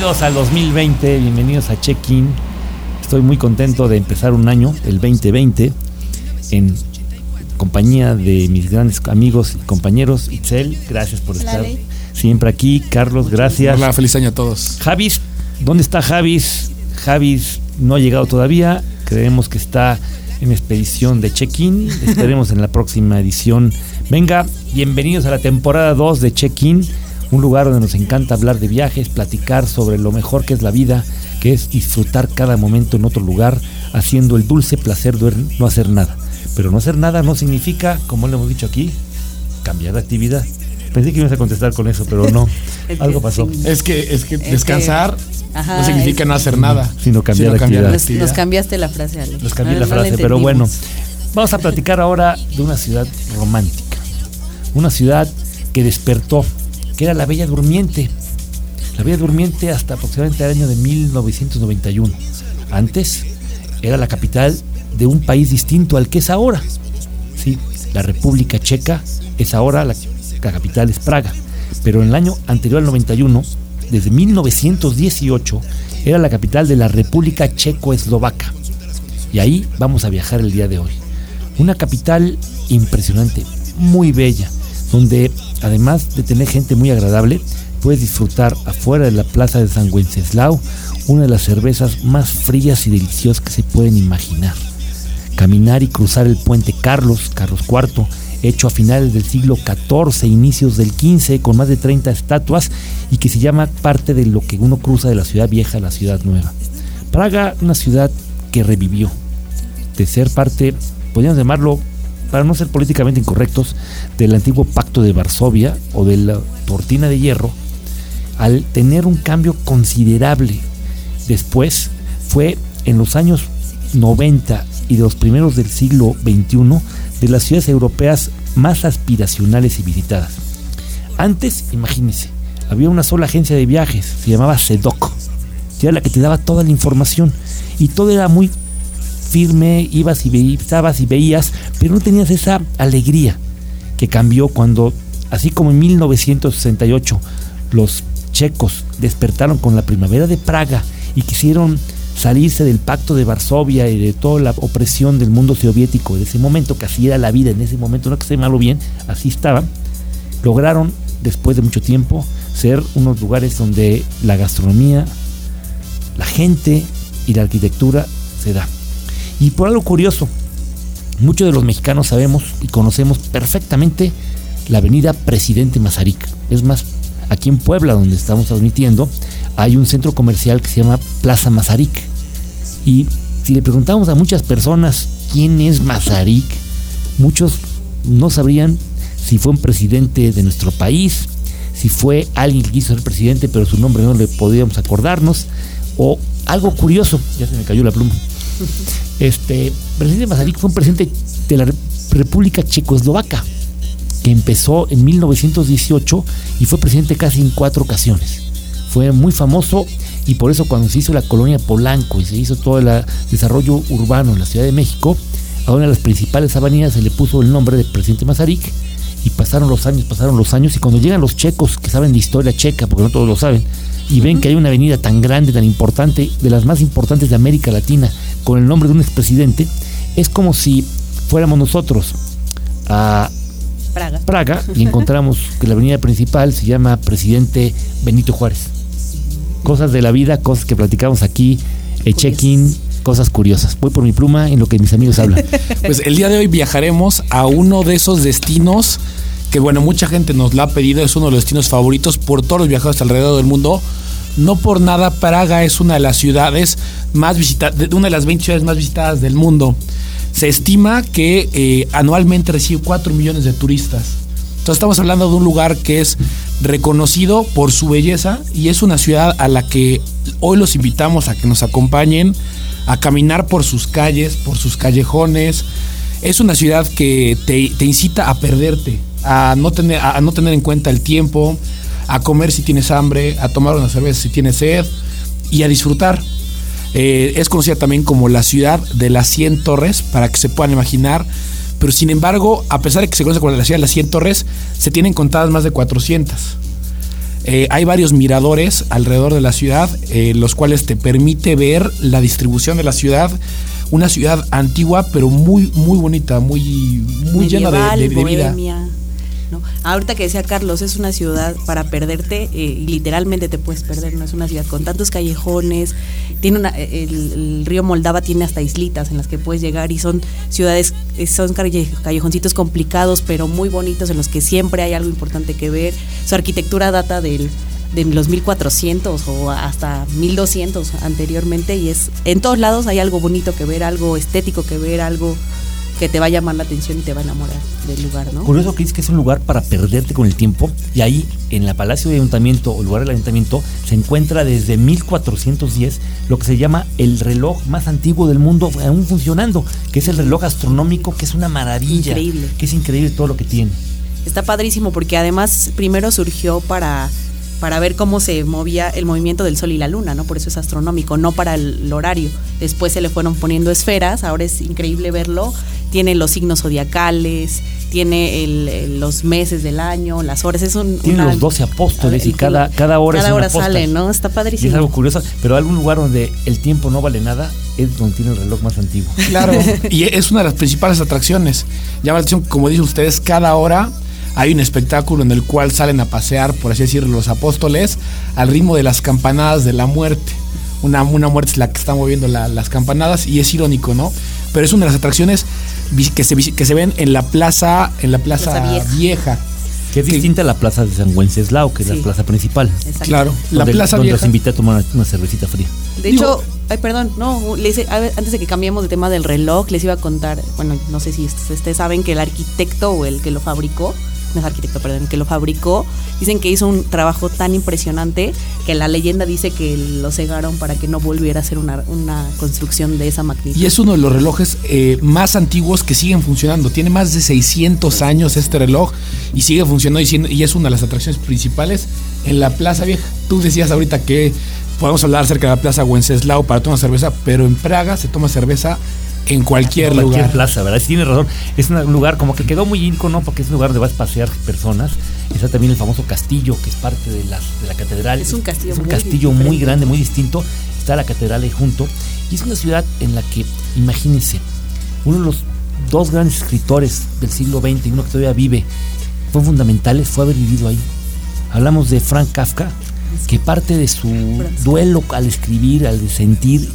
bienvenidos al 2020, bienvenidos a Check-in. Estoy muy contento de empezar un año, el 2020, en compañía de mis grandes amigos y compañeros. Itzel, gracias por estar siempre aquí. Carlos, gracias. Hola, feliz año a todos. Javis, ¿dónde está Javis? Javis no ha llegado todavía. Creemos que está en expedición de check-in. Esperemos en la próxima edición. Venga, bienvenidos a la temporada 2 de check-in, un lugar donde nos encanta hablar de viajes, platicar sobre lo mejor que es la vida, que es disfrutar cada momento en otro lugar, haciendo el dulce placer de no hacer nada. Pero no hacer nada no significa, como le hemos dicho aquí, cambiar de actividad. Pensé que ibas a contestar con eso, pero no. Algo pasó. Es que, es que descansar no significa no hacer nada. Sino cambiar, de actividad. Nos, cambiaste la frase, Ale. Nos cambié la frase, pero bueno. Vamos a platicar ahora de una ciudad romántica. Una ciudad que despertó, que era la Bella Durmiente. La Bella Durmiente hasta aproximadamente el año de 1991. Antes era la capital de un país distinto al que es ahora. Sí, la República Checa es ahora la, capital es Praga. Pero en el año anterior al 91, desde 1918, era la capital de la República Checo-Eslovaca. Y ahí vamos a viajar el día de hoy. Una capital impresionante, muy bella, donde además de tener gente muy agradable, puedes disfrutar afuera de la plaza de San Wenceslao una de las cervezas más frías y deliciosas que se pueden imaginar. Caminar y cruzar el puente Carlos, Carlos IV, hecho a finales del siglo XIV, inicios del XV, con más de 30 estatuas y que se llama parte de lo que uno cruza de la ciudad vieja a la ciudad nueva. Praga, una ciudad que revivió, de ser parte, podríamos llamarlo, para no ser políticamente incorrectos, del antiguo pacto de Varsovia o de la cortina de hierro, al tener un cambio considerable. Después fue en los años 90 y de los primeros del siglo XXI de las ciudades europeas más aspiracionales y visitadas. Antes, imagínense, había una sola agencia de viajes, se llamaba SEDOC, que era la que te daba toda la información y todo era muy firme, ibas y veías, y veías, pero no tenías esa alegría que cambió cuando, así como en 1968, los checos despertaron con la primavera de Praga y quisieron salirse del pacto de Varsovia y de toda la opresión del mundo soviético de ese momento, que así era la vida en ese momento, no que esté mal o bien, así estaba, lograron, después de mucho tiempo, ser unos lugares donde la gastronomía, la gente y la arquitectura se da. Y por algo curioso, muchos de los mexicanos sabemos y conocemos perfectamente la avenida Presidente Mazarik. Es más, aquí en Puebla, donde estamos transmitiendo, hay un centro comercial que se llama Plaza Mazarik. Y si le preguntamos a muchas personas quién es Mazarik, muchos no sabrían si fue un presidente de nuestro país, si fue alguien que quiso ser presidente pero su nombre no le podíamos acordarnos, o algo curioso, ya se me cayó la pluma. Este, presidente Mazarik fue un presidente de la República Checoslovaca, que empezó en 1918 y fue presidente casi en cuatro ocasiones. Fue muy famoso y por eso cuando se hizo la colonia Polanco y se hizo todo el desarrollo urbano en la Ciudad de México, a una de las principales avenidas se le puso el nombre de presidente Mazarik y pasaron los años, pasaron los años y cuando llegan los checos que saben de historia checa, porque no todos lo saben, y ven que hay una avenida tan grande, tan importante, de las más importantes de América Latina, con el nombre de un expresidente, es como si fuéramos nosotros a Praga, Praga y encontramos que la avenida principal se llama Presidente Benito Juárez. Cosas de la vida, cosas que platicamos aquí, el check-in, cosas curiosas. Voy por mi pluma en lo que mis amigos hablan. Pues el día de hoy viajaremos a uno de esos destinos que, bueno, mucha gente nos lo ha pedido, es uno de los destinos favoritos por todos los viajeros alrededor del mundo. No por nada, Praga es una de las ciudades más visitadas, una de las 20 ciudades más visitadas del mundo. Se estima que eh, anualmente recibe 4 millones de turistas. Entonces estamos hablando de un lugar que es reconocido por su belleza y es una ciudad a la que hoy los invitamos a que nos acompañen a caminar por sus calles, por sus callejones. Es una ciudad que te, incita a perderte, a no, tener, a no tener en cuenta el tiempo, a comer si tienes hambre, a tomar una cerveza si tienes sed y a disfrutar. Eh, es conocida también como la ciudad de las 100 torres, para que se puedan imaginar. Pero sin embargo, a pesar de que se conoce como la ciudad de las 100 torres, se tienen contadas más de 400. Eh, hay varios miradores alrededor de la ciudad, eh, los cuales te permite ver la distribución de la ciudad. Una ciudad antigua, pero muy, muy bonita, muy, muy llena de, Medieval, de- de vida. bohemia, Ahorita que decía Carlos, es una ciudad para perderte, eh, y literalmente te puedes perder, no es una ciudad con tantos callejones, tiene eh, el, río Moldava tiene hasta islitas en las que puedes llegar y son ciudades, eh, son calle- callejoncitos complicados, pero muy bonitos en los que siempre hay algo importante que ver. Su arquitectura data de los 1400 o hasta 1200 anteriormente y es en todos lados hay algo bonito que ver, algo estético que ver, algo que te va a llamar la atención y te va a enamorar del lugar, ¿no? Curioso que dices que es un lugar para perderte con el tiempo y ahí en la Palacio de Ayuntamiento o lugar del Ayuntamiento se encuentra desde 1410 lo que se llama el reloj más antiguo del mundo aún funcionando, que es el reloj astronómico, que es una maravilla, Increíble. que es increíble todo lo que tiene. Está padrísimo porque además primero surgió para para ver cómo se movía el movimiento del sol y la luna, ¿no? Por eso es astronómico, no para el horario. Después se le fueron poniendo esferas, ahora es increíble verlo. Tiene los signos zodiacales, tiene el- los meses del año, las horas. Es un, Tiene una- los 12 apóstoles y cada, cada hora cada es un hora sale, ¿no? Está Y es padrísimo. algo curioso, pero algún lugar donde el tiempo no vale nada es donde tiene el reloj más antiguo. Claro, y es una de las principales atracciones. Llama la atención, como dicen ustedes, cada hora hay un espectáculo en el cual salen a pasear, por así decirlo, los apóstoles al ritmo de las campanadas de la muerte. Una, una muerte es la que está moviendo la- las campanadas y es irónico, ¿no? Pero es una de las atracciones que se, que se ven en la plaza, en la plaza, Plaza vieja. Vieja. Que es distinta a la plaza de San Wenceslao, que es la plaza principal. Exacto. Claro, la donde, plaza donde vieja. los invité a tomar una, cervecita fría. De Digo- hecho, ay, perdón, no, le ver, antes de que cambiemos de tema del reloj, les iba a contar, bueno, no sé si ustedes saben que el arquitecto o el que lo fabricó, no es arquitecto, perdón, que lo fabricó, dicen que hizo un trabajo tan impresionante que la leyenda dice que lo cegaron para que no volviera a ser una, una construcción de esa magnitud. Y es uno de los relojes eh, más antiguos que siguen funcionando. Tiene más de 600 años este reloj y sigue funcionando y, y es una de las atracciones principales en la Plaza Vieja. Tú decías ahorita que podemos hablar acerca de la Plaza Wenceslao para tomar cerveza, pero en Praga se toma cerveza en cualquier, cualquier lugar. plaza, ¿verdad? Sí, Tienes razón. Es un lugar como que quedó muy ícono porque es un lugar donde vas a pasear personas. Está también el famoso castillo que es parte de la, de la catedral. Es un castillo Es un muy castillo muy grande, muy distinto. Está la catedral ahí junto. Y es una ciudad en la que, imagínense, uno de los dos grandes escritores del siglo XX, y uno que todavía vive, fue fundamentales, fue haber vivido ahí. Hablamos de Frank Kafka, que parte de su duelo al escribir, al sentir,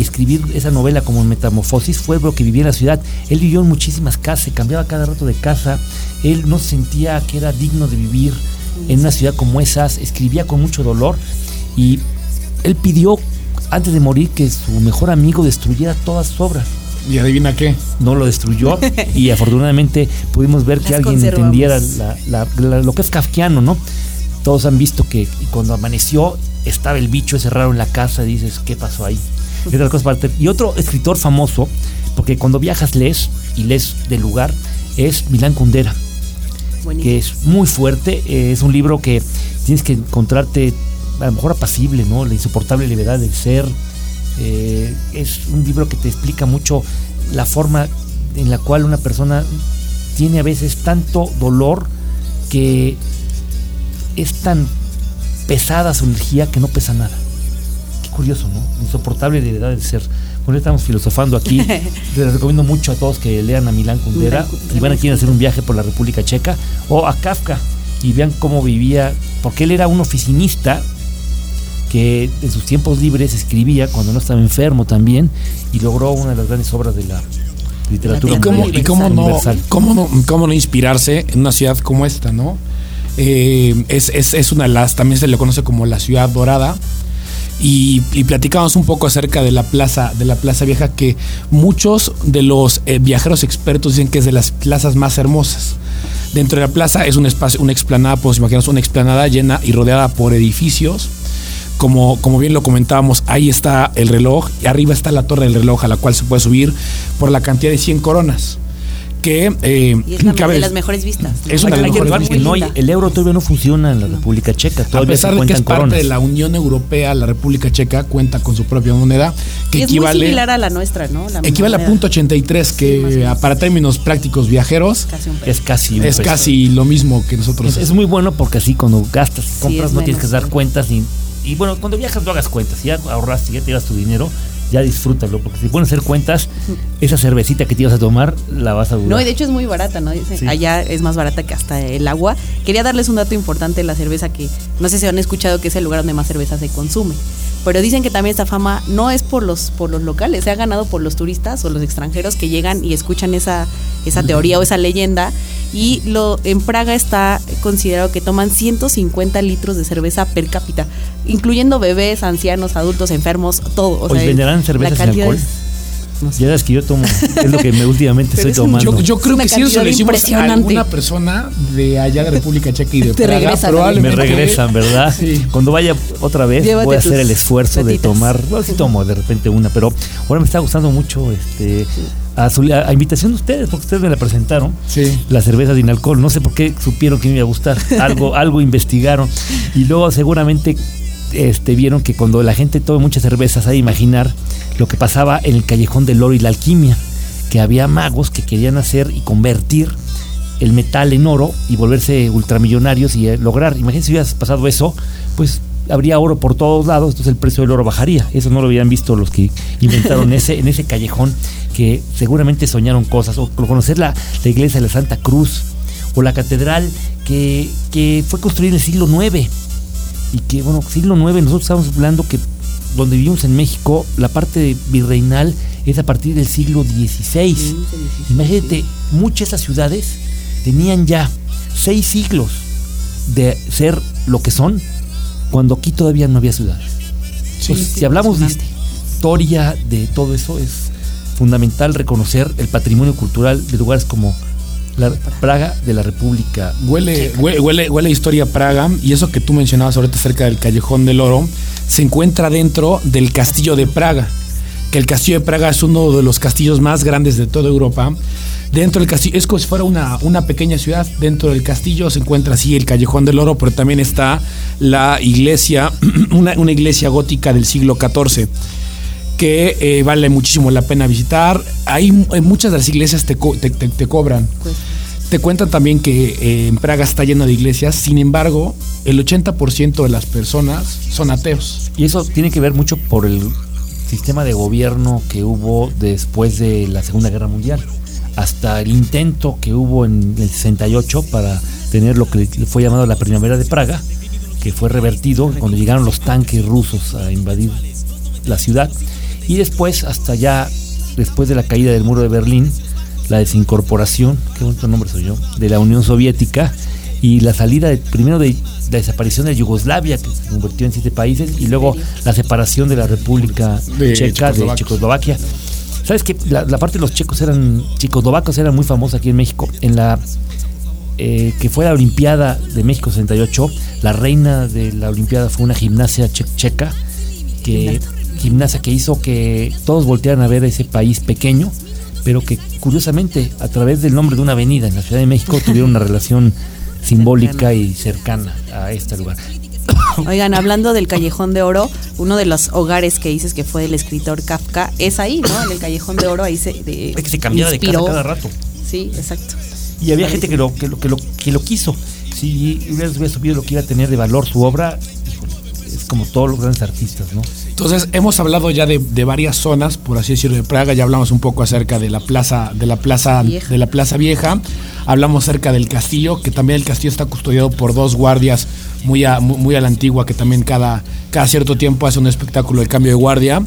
escribir esa novela como Metamorfosis fue lo que vivía en la ciudad. Él vivió en muchísimas casas, se cambiaba cada rato de casa, él no sentía que era digno de vivir en una ciudad como esas, escribía con mucho dolor y él pidió antes de morir que su mejor amigo destruyera todas sus obras Y adivina qué. no lo destruyó y afortunadamente pudimos ver que Las alguien entendiera la- la- la- lo que es kafkiano, ¿no? Todos han visto que cuando amaneció estaba el bicho ese raro en la casa y dices, ¿qué pasó ahí? Y otra cosa para- Y otro escritor famoso, porque cuando viajas lees y lees del lugar, es Milán Kundera Buenísimo. que es muy fuerte. eh, es un libro que tienes que encontrarte a lo mejor apacible, ¿no? La insoportable levedad del ser. eh, es un libro que te explica mucho la forma en la cual una persona tiene a veces tanto dolor que es tan pesada su energía que no pesa nada. Curioso, ¿no? Insoportable levedad del ser. Bueno, estamos filosofando aquí. Les recomiendo mucho a todos que lean a Milán Kundera y van a quieren hacer un viaje por la República Checa o a Kafka y vean cómo vivía, porque él era un oficinista que en sus tiempos libres escribía cuando no estaba enfermo también y logró una de las grandes obras de la literatura ¿Y cómo, y cómo no, universal. cómo, no, cómo no inspirarse en una ciudad como esta, no? Eh, es, es- es una de las, también se le conoce como la ciudad dorada. Y, y platicamos un poco acerca de la plaza, de la plaza vieja, que muchos de los eh, viajeros expertos dicen que es de las plazas más hermosas. Dentro de la plaza es un espacio, una explanada, pues imaginaos una explanada llena y rodeada por edificios. Como, como bien lo comentábamos, ahí está el reloj y arriba está la torre del reloj a la cual se puede subir por la cantidad de 100 coronas. Que... eh, Y es la- cabe- de las mejores vistas. Es una de las mejores que no el euro todavía no funciona en la República Checa. a pesar se de que es parte de la Unión Europea, la República Checa cuenta con su propia moneda que Y es muy equivale, similar a la nuestra, ¿no? La equivale a moneda. punto 83, Sí, más o que para términos prácticos viajeros Casi un peso. Es casi un es casi lo mismo que nosotros. Es, es muy bueno porque así cuando gastas y compras no tienes que dar sí. cuentas ni y bueno cuando viajas no hagas cuentas si ya ahorraste ya te llevas tu dinero ya disfrútalo porque si pones a hacer cuentas esa cervecita que te ibas a tomar la vas a dudar No, y de hecho es muy barata, ¿no? Dice, Sí. Allá es más barata que hasta el agua. Quería darles un dato importante de la cerveza que no sé si han escuchado que es el lugar donde más cerveza se consume. Pero dicen que también esta fama no es por los, por los locales, se ha ganado por los turistas o los extranjeros que llegan y escuchan esa, esa teoría o esa leyenda. Y lo en Praga está considerado que toman 150 litros de cerveza per cápita, incluyendo bebés, ancianos, adultos, enfermos, todo. O sea, ¿venderán la cerveza sin alcohol? es- no sé. ya sabes que yo tomo es lo que me últimamente estoy tomando Yo, yo creo que si eso cantidad decimos a impresionante. alguna persona de allá de República Checa y de Te Praga, regresan, me probablemente regresan, ¿verdad? Sí. Cuando vaya otra vez Llévate voy a hacer el esfuerzo de tomar, bueno, sí tomo de repente una, pero ahora me está gustando mucho este a, su- a- a invitación de ustedes, porque ustedes me la presentaron. Sí. La cerveza sin alcohol, no sé por qué supieron que me iba a gustar, algo algo investigaron y luego seguramente este vieron que cuando la gente toma muchas cervezas hay de imaginar lo que pasaba en el callejón del oro y la alquimia, que había magos que querían hacer y convertir el metal en oro y volverse ultramillonarios y eh, lograr, imagínense si hubiera pasado eso, pues habría oro por todos lados, entonces el precio del oro bajaría. Eso no lo habían visto los que inventaron ese, en ese callejón que seguramente soñaron cosas, o conocer la, la iglesia de la Santa Cruz, o la catedral que, que fue construida en el siglo IX, y que, bueno, siglo IX, nosotros estamos hablando que donde vivimos en México, la parte virreinal es a partir del siglo XVI. Imagínate, muchas de esas ciudades tenían ya seis siglos de ser lo que son, cuando aquí todavía no había ciudades. Sí. Entonces, si hablamos de historia, de todo eso, es fundamental reconocer el patrimonio cultural de lugares como la Praga de la República. Huele, huele, huele, huele a historia Praga y eso que tú mencionabas ahorita acerca del Callejón del Oro se encuentra dentro del Castillo de Praga, que el Castillo de Praga es uno de los castillos más grandes de toda Europa. Dentro del castillo, es como si fuera una, una pequeña ciudad. Dentro del castillo se encuentra así el Callejón del Oro, pero también está la iglesia, una, una iglesia gótica del siglo XIV que eh, vale muchísimo la pena visitar. Hay en muchas de las iglesias te, co- te- te- te cobran. Pues, Te cuentan también que eh, en Praga está lleno de iglesias, sin embargo, el 80% de las personas son ateos. Y eso tiene que ver mucho por el sistema de gobierno que hubo después de la Segunda Guerra Mundial. Hasta el intento que hubo en el 68 para tener lo que fue llamado la Primavera de Praga, que fue revertido cuando llegaron los tanques rusos a invadir la ciudad. Y después, hasta ya después de la caída del muro de Berlín, la desincorporación, qué bonito nombre soy yo, de la Unión Soviética y la salida de, primero de la desaparición de Yugoslavia, que se convirtió en siete países, y luego la separación de la República De Checa de Checoslovaquia. ¿Sabes que la, la parte de los checos eran, checoslovacos eran muy famosa aquí en México? En la eh, que fue la Olimpiada de México 68, la reina de la Olimpiada fue una gimnasia che- checa, que gimnasia que hizo que todos voltearan a ver ese país pequeño, pero que curiosamente a través del nombre de una avenida en la Ciudad de México tuvieron una relación simbólica y cercana a este lugar. Oigan, hablando del Callejón de Oro, uno de los hogares que dices que fue del escritor Kafka es ahí, ¿no? En el Callejón de Oro, ahí se. de- Es que se cambiaba de casa cada rato. Sí, exacto. Y había gente que lo, que lo, que lo, que lo quiso. Si hubiera, hubiera subido lo que iba a tener de valor su obra, híjole, es como todos los grandes artistas, ¿no? Entonces, hemos hablado ya de, de varias zonas, por así decirlo, de Praga. Ya hablamos un poco acerca de la plaza, de la plaza, Vieja. de la plaza vieja. Hablamos acerca del castillo, que también el castillo está custodiado por dos guardias muy a, muy, muy a la antigua, que también cada, cada cierto tiempo hace un espectáculo de cambio de guardia.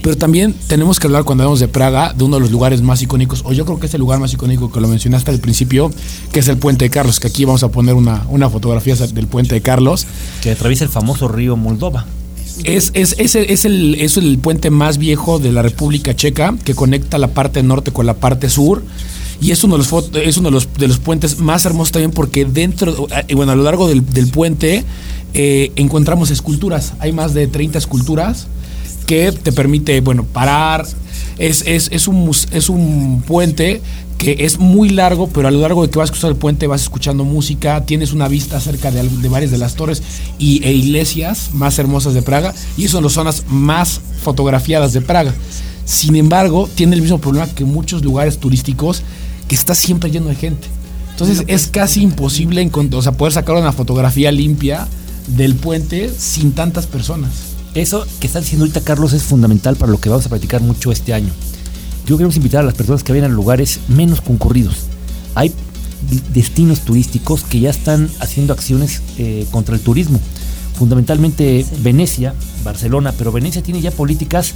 Pero también tenemos que hablar cuando hablamos de Praga, de uno de los lugares más icónicos, o yo creo que es el lugar más icónico que lo mencionaste al principio, que es el Puente de Carlos, que aquí vamos a poner una, una fotografía del Puente de Carlos. Que atraviesa el famoso río Moldova. Es, es, es, el, es, el, es el puente más viejo de la República Checa que conecta la parte norte con la parte sur. Y es uno de los, es uno de los, de los puentes más hermosos también porque dentro, eh, bueno, a lo largo del, del puente eh, encontramos esculturas. Hay más de 30 esculturas que te permite, bueno, parar. Es, es, es, un, es un puente que es muy largo, pero a lo largo de que vas cruzando el puente vas escuchando música, tienes una vista cerca de, de varias de las torres y, e iglesias más hermosas de Praga, y son las zonas más fotografiadas de Praga. Sin embargo, tiene el mismo problema que muchos lugares turísticos, que está siempre lleno de gente. Entonces es casi imposible o sea, poder sacar una fotografía limpia del puente sin tantas personas. Eso que está diciendo ahorita Carlos es fundamental para lo que vamos a practicar mucho este año. Yo queremos invitar a las personas que vayan a lugares menos concurridos. Hay destinos turísticos que ya están haciendo acciones eh, contra el turismo. Fundamentalmente Venecia, Barcelona, pero Venecia tiene ya políticas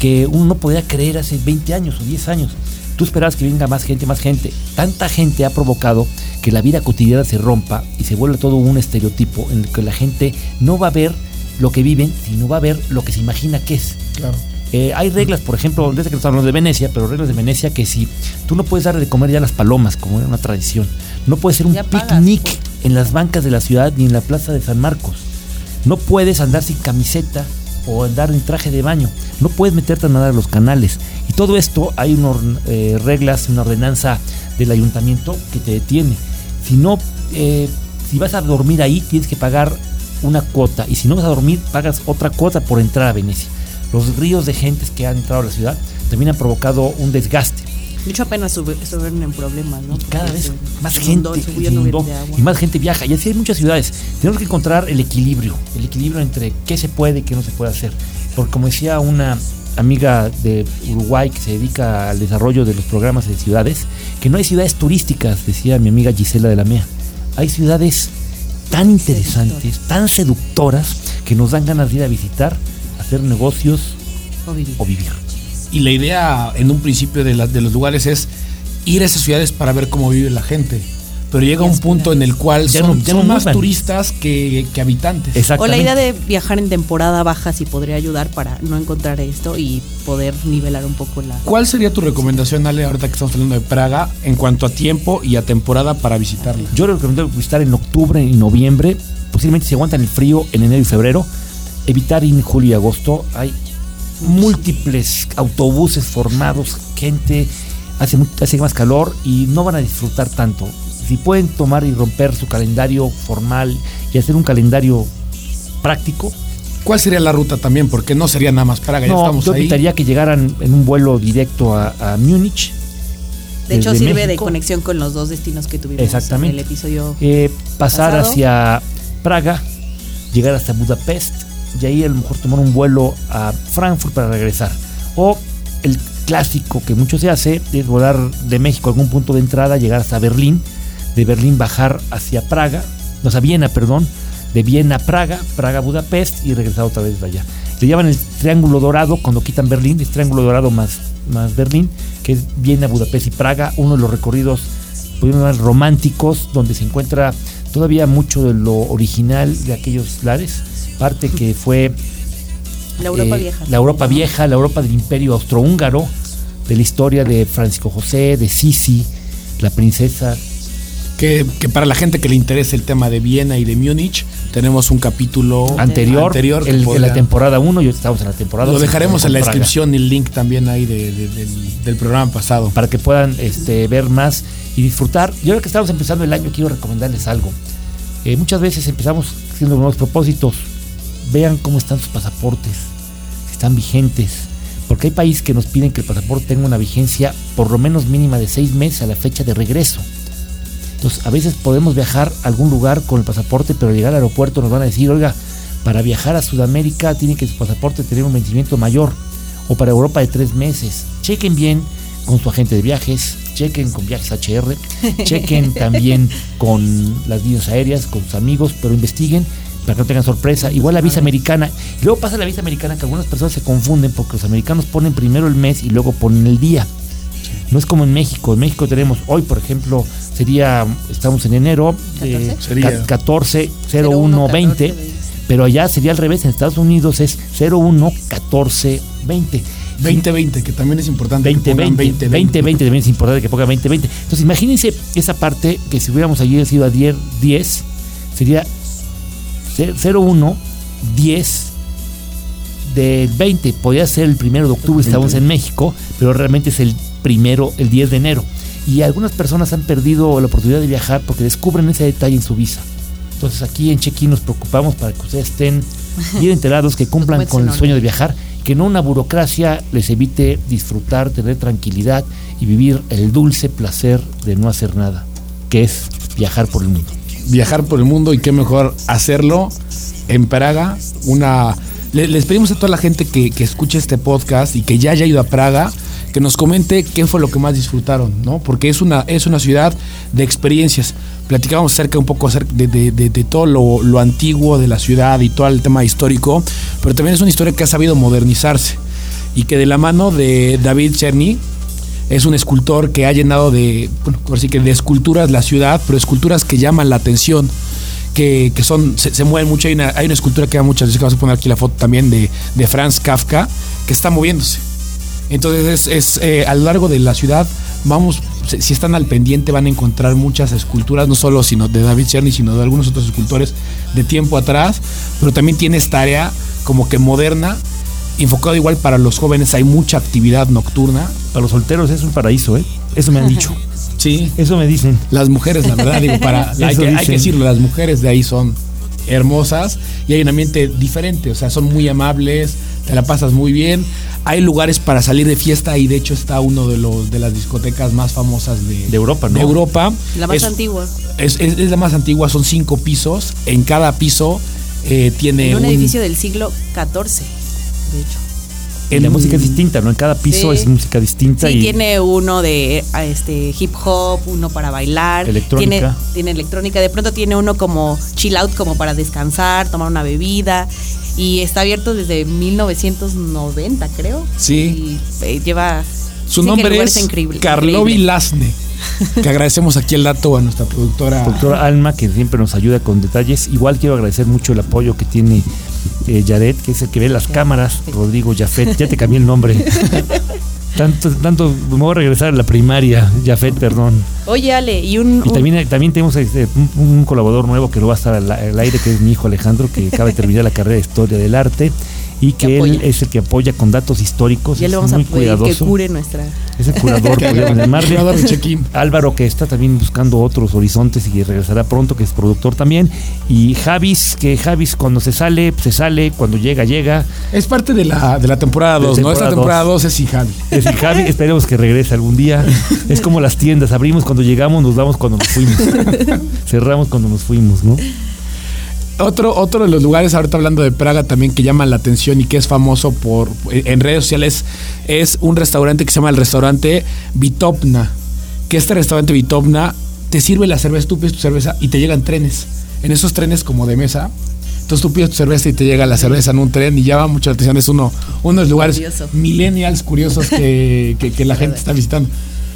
que uno no podía creer hace 20 años o 10 años. Tú esperabas que venga más gente, más gente. Tanta gente ha provocado que la vida cotidiana se rompa y se vuelva todo un estereotipo en el que la gente no va a ver lo que viven, sino va a ver lo que se imagina que es. Claro. Eh, hay reglas, por ejemplo, desde que estamos hablando de Venecia, pero reglas de Venecia que si tú no puedes darle de comer ya las palomas, como era una tradición, no puedes hacer un picnic en las bancas de la ciudad ni en la plaza de San Marcos, no puedes andar sin camiseta o andar en traje de baño, no puedes meterte a nadar a los canales. Y todo esto hay unas eh, reglas, una ordenanza del ayuntamiento que te detiene. Si no, eh, si vas a dormir ahí, tienes que pagar una cuota. Y si no vas a dormir, pagas otra cuota por entrar a Venecia. Los ríos de gentes que han entrado a la ciudad también han provocado un desgaste. De hecho, apenas estuvieron en problemas, ¿no? cada vez más gente y más gente viaja. Y así hay muchas ciudades. Tenemos que encontrar el equilibrio, el equilibrio entre qué se puede y qué no se puede hacer. Porque como decía una amiga de Uruguay que se dedica al desarrollo de los programas de ciudades, que no hay ciudades turísticas, decía mi amiga Gisela de la MEA. Hay ciudades tan interesantes, tan seductoras, que nos dan ganas de ir a visitar, hacer negocios o vivir. Y la idea en un principio de, de los lugares es ir a esas ciudades para ver cómo vive la gente pero llega un punto en el cual son, más turistas que, habitantes. O la idea de viajar en temporada baja si podría ayudar para no encontrar esto y poder nivelar un poco la... ¿Cuál sería tu recomendación, Ale, ahorita que estamos hablando de Praga, en cuanto a tiempo y a temporada para visitarla? Yo recomiendo visitar en octubre y noviembre, posiblemente si aguantan el frío en enero y febrero, evitar en julio y agosto. Hay múltiples autobuses formados, gente, hace, hace más calor y no van a disfrutar tanto si pueden tomar y romper su calendario formal y hacer un calendario práctico. ¿Cuál sería la ruta también? Porque no sería nada más Praga, no, ya estamos yo evitaría que llegaran en un vuelo directo a, Múnich. De hecho, sirve de conexión con los dos destinos que tuvimos Exactamente. en el episodio. Eh, pasar hacia Praga, llegar hasta Budapest y ahí a lo mejor tomar un vuelo a Frankfurt para regresar. O el clásico que mucho se hace es volar de México a algún punto de entrada, llegar hasta Berlín de Berlín bajar hacia Praga, no, a Viena, perdón, de Viena a Praga, Praga a Budapest y regresar otra vez allá. Le llaman el Triángulo Dorado cuando quitan Berlín, es Triángulo Dorado más, más Berlín, que es Viena, Budapest y Praga, uno de los recorridos más románticos, donde se encuentra todavía mucho de lo original de aquellos lares, parte que fue la Europa eh, Vieja. La Europa Vieja, la Europa del Imperio Austrohúngaro, de la historia de Francisco José, de Sisi, la princesa que, para la gente que le interese el tema de Viena y de Múnich, tenemos un capítulo anterior, anterior el, de la temporada 1, yo estamos en la temporada Lo dejaremos en la descripción y el link también ahí del, programa pasado. Para que puedan este, ver más y disfrutar. Yo ahora que estamos empezando el año quiero recomendarles algo. Eh, muchas veces empezamos haciendo nuevos propósitos. Vean cómo están sus pasaportes, si están vigentes. Porque hay países que nos piden que el pasaporte tenga una vigencia por lo menos mínima de seis meses a la fecha de regreso. Entonces, a veces podemos viajar a algún lugar con el pasaporte, pero al llegar al aeropuerto nos van a decir, oiga, para viajar a Sudamérica tiene que su pasaporte tener un vencimiento mayor, o para Europa de tres meses. Chequen bien con su agente de viajes, chequen con viajes HR, chequen también con las líneas aéreas, con sus amigos, pero investiguen para que no tengan sorpresa. Igual la visa americana. Y luego pasa la visa americana que algunas personas se confunden porque los americanos ponen primero el mes y luego ponen el día. No es como en México. En México tenemos hoy, por ejemplo, sería, estamos en enero, 14, 01, 20, pero allá sería al revés, en Estados Unidos es 01, 14, 20. 2020, que también es importante. 2020, 2020 también es importante que ponga 2020. Entonces imagínense esa parte que si hubiéramos allí sido a 10, 10 sería 01, 10 del 20. Podría ser el primero de octubre, estamos en México, pero realmente es el primero, el 10 de enero. Y algunas personas han perdido la oportunidad de viajar porque descubren ese detalle en su visa. Entonces aquí en Check-in nos preocupamos para que ustedes estén bien enterados, que cumplan con el sueño de viajar, que no una burocracia les evite disfrutar, tener tranquilidad y vivir el dulce placer de no hacer nada, que es viajar por el mundo. Viajar por el mundo y qué mejor hacerlo en Praga. Una, le- les pedimos a toda la gente que, que escuche este podcast y que ya haya ido a Praga que nos comente qué fue lo que más disfrutaron, ¿no? Porque es una, es una ciudad de experiencias. Platicamos acerca un poco de- de- de todo lo, lo antiguo de la ciudad y todo el tema histórico, pero también es una historia que ha sabido modernizarse y que de la mano de David Cherny, es un escultor que ha llenado de, bueno, ahora sí que de esculturas la ciudad, pero esculturas que llaman la atención, que, que son, se, mueven mucho. Hay una, hay una escultura que da muchas veces, que vamos a poner aquí la foto también de, de Franz Kafka, que está moviéndose. Entonces, es, es, eh, a lo largo de la ciudad, vamos, si están al pendiente, van a encontrar muchas esculturas, no solo sino de David Cherny, sino de algunos otros escultores de tiempo atrás, pero también tiene esta área como que moderna, enfocado igual para los jóvenes, hay mucha actividad nocturna, Para los solteros es un paraíso, ¿eh? Eso me han dicho. Sí. Eso me dicen. Las mujeres, la verdad, digo, para, hay, que, hay dicen. que decirlo, las mujeres de ahí son hermosas y hay un ambiente diferente, o sea, son muy amables, te la pasas muy bien. Hay lugares para salir de fiesta y de hecho está uno de los de las discotecas más famosas de, De Europa, ¿no? de Europa. La más Es- antigua. Es, es- es la más antigua, son cinco pisos. En cada piso eh, tiene En un edificio del siglo XIV, de hecho. Y la música es distinta, ¿no? En cada piso Sí. es música distinta Sí, y tiene uno de ah, este hip hop, uno para bailar. Electrónica. Tiene, tiene electrónica. De pronto tiene uno como chill out, como para descansar, tomar una bebida. Y está abierto desde 1990, creo. Sí. Y eh, lleva. Su nombre es increíble. Carlovi increíble. Lasne. Que agradecemos aquí el dato a nuestra productora. doctora Alma, que siempre nos ayuda con detalles. Igual quiero agradecer mucho el apoyo que tiene eh, Yaret, que es el que ve las cámaras, Rodrigo Jafet, ya te cambié el nombre. tanto, tanto, me voy a regresar a la primaria, Jafet, perdón. Oye, Ale, y un. Y también, también tenemos este, un, un colaborador nuevo que no va a estar al, al aire, que es mi hijo Alejandro, que acaba de terminar la carrera de Historia del Arte y que, Que él es el que apoya con datos históricos. ya es le vamos a muy pedir que cuidadoso. cure nuestra. Es el curador, podríamos llamarle. Curador de check-in. Álvaro, que está también buscando otros horizontes y regresará pronto, que es productor también. Y Javis, que Javis cuando se sale, se sale, cuando llega, llega. Es parte de la, de la temporada De 2, ¿no? Esta temporada temporada 2 es Javi. Es el Javi, esperemos que regrese algún día. Es como las tiendas, abrimos cuando llegamos, nos damos cuando nos fuimos. Cerramos cuando nos fuimos, ¿no? Otro, otro de los lugares, ahorita hablando de Praga, también que llama la atención y que es famoso por en redes sociales, es un restaurante que se llama el restaurante Vitopna. Que este restaurante Vitopna te sirve la cerveza, tú pides tu cerveza y te llegan trenes. En esos trenes como de mesa. Entonces tú pides tu cerveza y te llega la cerveza en un tren y llama mucho la atención. Es uno, uno de los lugares Curioso. millennials curiosos que, que- que la gente está visitando.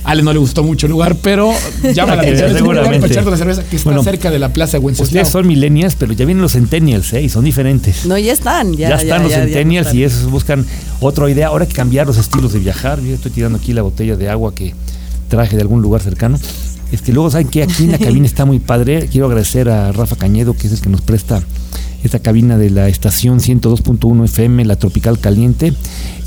Ale no le gustó mucho el lugar, pero llama la Que atención. Es un lugar para echarte cerveza que está Bueno, cerca de la plaza de Wenceslao. Ustedes son millennials, pero ya vienen los centennials, ¿eh? Y son diferentes. No, ya están. Ya, Ya, están los ya- ya centennials están. y esos buscan otra idea. Ahora hay que cambiar los estilos de viajar. Yo estoy tirando aquí la botella de agua que traje de algún lugar cercano. Este, luego saben que aquí en la cabina está muy padre. Quiero agradecer a Rafa Cañedo, que es el que nos presta esta cabina de la estación 102.1 FM, la Tropical Caliente,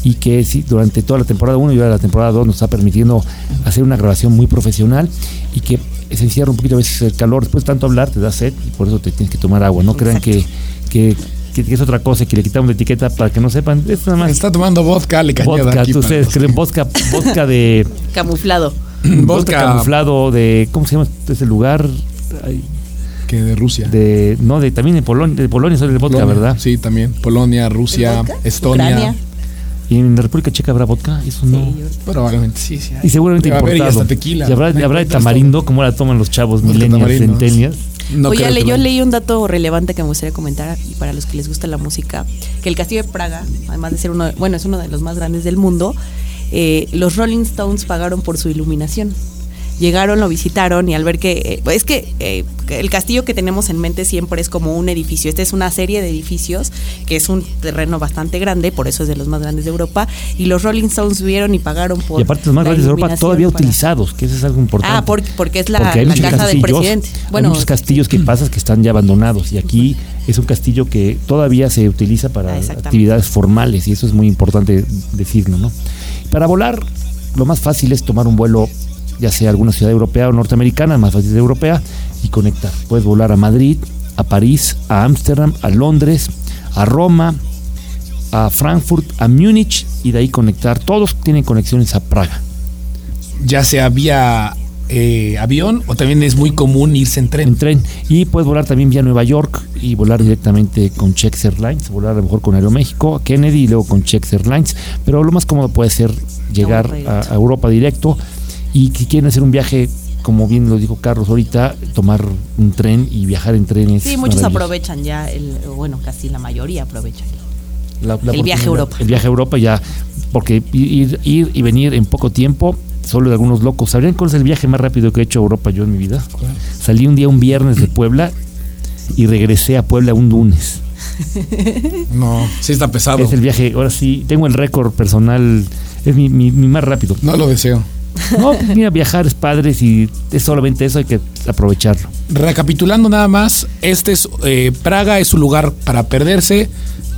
y que sí, durante toda la temporada 1 y ahora la temporada 2 nos está permitiendo hacer una grabación muy profesional y que se encierra un poquito a veces el calor. Después de tanto hablar te da sed y por eso te tienes que tomar agua. No crean que, que, que- que es otra cosa y que le quitamos la etiqueta para que no sepan. Es nada más Está tomando vodka, le cañada vodka. aquí Ustedes creen vodka, vodka de Camuflado. vodka vodka camuflado de ¿cómo se llama ese lugar? Que de Rusia. De no, de también de Polonia, de Polonia son el vodka, Polonia, ¿verdad? Sí, también. Polonia, Rusia. Estonia. Ucrania. Y en la República Checa habrá vodka, eso no. Sí, Probablemente sí, sí. hay. Y seguramente Debe haber, y importado. hasta tequila. Y habrá, No habrá de tamarindo, como la toman los chavos centennials. No Oye, Ale, yo lo- leí un dato relevante que me gustaría comentar y para los que les gusta la música, que el Castillo de Praga, además de ser uno, bueno, es uno de los más grandes del mundo, eh, los Rolling Stones pagaron por su iluminación. Llegaron, lo visitaron y al ver que eh, es que eh, que el castillo que tenemos en mente siempre es como un edificio. Esta es una serie de edificios que es un terreno bastante grande, por eso es de los más grandes de Europa. Y los Rolling Stones vieron y pagaron por Y aparte los más grandes de Europa todavía para- utilizados, que eso es algo importante. Ah, porque, porque es la, Porque casa del presidente. hay muchos castillos que pasas que están ya abandonados y aquí es un castillo que todavía se utiliza para Ah, actividades formales y eso es muy importante decirlo, ¿no? Para volar, lo más fácil es tomar un vuelo ya sea alguna ciudad europea o norteamericana, más fácil de europea, y conectar. Puedes volar a Madrid, a París, a Ámsterdam, a Londres, a Roma, a Frankfurt, a Múnich y de ahí conectar. Todos tienen conexiones a Praga. Ya sea vía eh, avión o también es muy común irse en tren. En tren. Y puedes volar también vía Nueva York y volar directamente con Chex Airlines, volar a lo mejor con Aeroméxico, a Kennedy y luego con Chex Airlines. Pero lo más cómodo puede ser llegar a, a Europa directo. Y si quieren hacer un viaje como bien lo dijo Carlos ahorita, tomar un tren y viajar en trenes. Sí, muchos aprovechan ya, el, bueno, casi la mayoría aprovechan la, la el viaje a Europa. El viaje a Europa ya, porque ir, ir y venir en poco tiempo, solo de algunos locos. ¿Sabrían cuál es el viaje más rápido que he hecho a Europa yo en mi vida? Salí un día un viernes de Puebla y regresé a Puebla un lunes. No, sí está pesado. Es el viaje, ahora sí, tengo el récord personal, es mi, mi, mi más rápido. No lo deseo. No, mira, viajar es padre y es solamente eso, hay que aprovecharlo. Recapitulando nada más, este es eh, Praga es un lugar para perderse,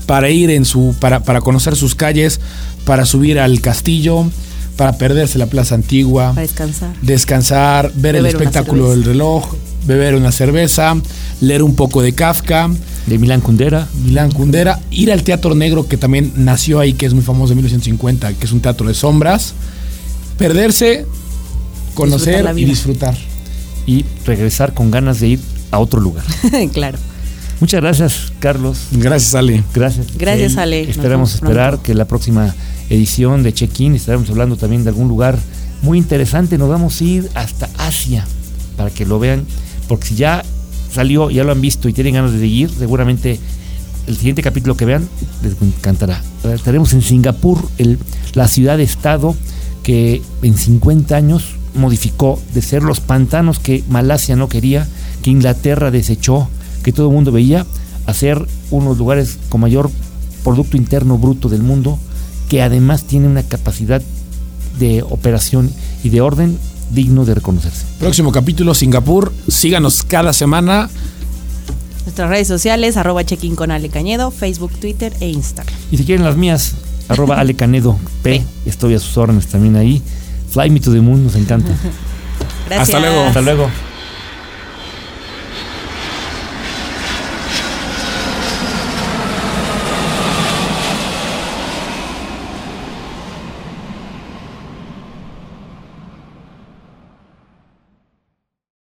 para ir en su, para, para conocer sus calles, para subir al castillo, para perderse la plaza antigua, Para descansar. descansar, ver el Beber espectáculo del reloj, beber una cerveza, leer un poco de Kafka, De Milán Kundera, Milán Kundera, ir al Teatro Negro que también nació ahí, que es muy famoso de 1950, que es un teatro de sombras, perderse, conocer Disfrutar y disfrutar. y regresar con ganas de ir a otro lugar. claro. Muchas gracias, Carlos. Gracias, Ale. Gracias. Gracias. Ale. Esperamos esperar pronto. que la próxima edición de Check-in estaremos hablando también de algún lugar muy interesante. Nos vamos a ir hasta Asia para que lo vean, porque si ya salió, ya lo han visto y tienen ganas de seguir, seguramente el siguiente capítulo que vean les encantará. Estaremos en Singapur, el- la ciudad-estado que en 50 años modificó de ser los pantanos que Malasia no quería, que Inglaterra desechó, que todo el mundo veía, a ser uno de los lugares con mayor Producto Interno Bruto del mundo, que además tiene una capacidad de operación y de orden digno de reconocerse. Próximo capítulo, Singapur. Síganos cada semana. Nuestras redes sociales, arroba check-in con Ale Cañedo, Facebook, Twitter e Instagram. Y si quieren las mías, arroba Ale Canedo P, estoy a sus órdenes también ahí. Fly Me to the Moon, nos encanta. Gracias. Hasta luego. Hasta luego.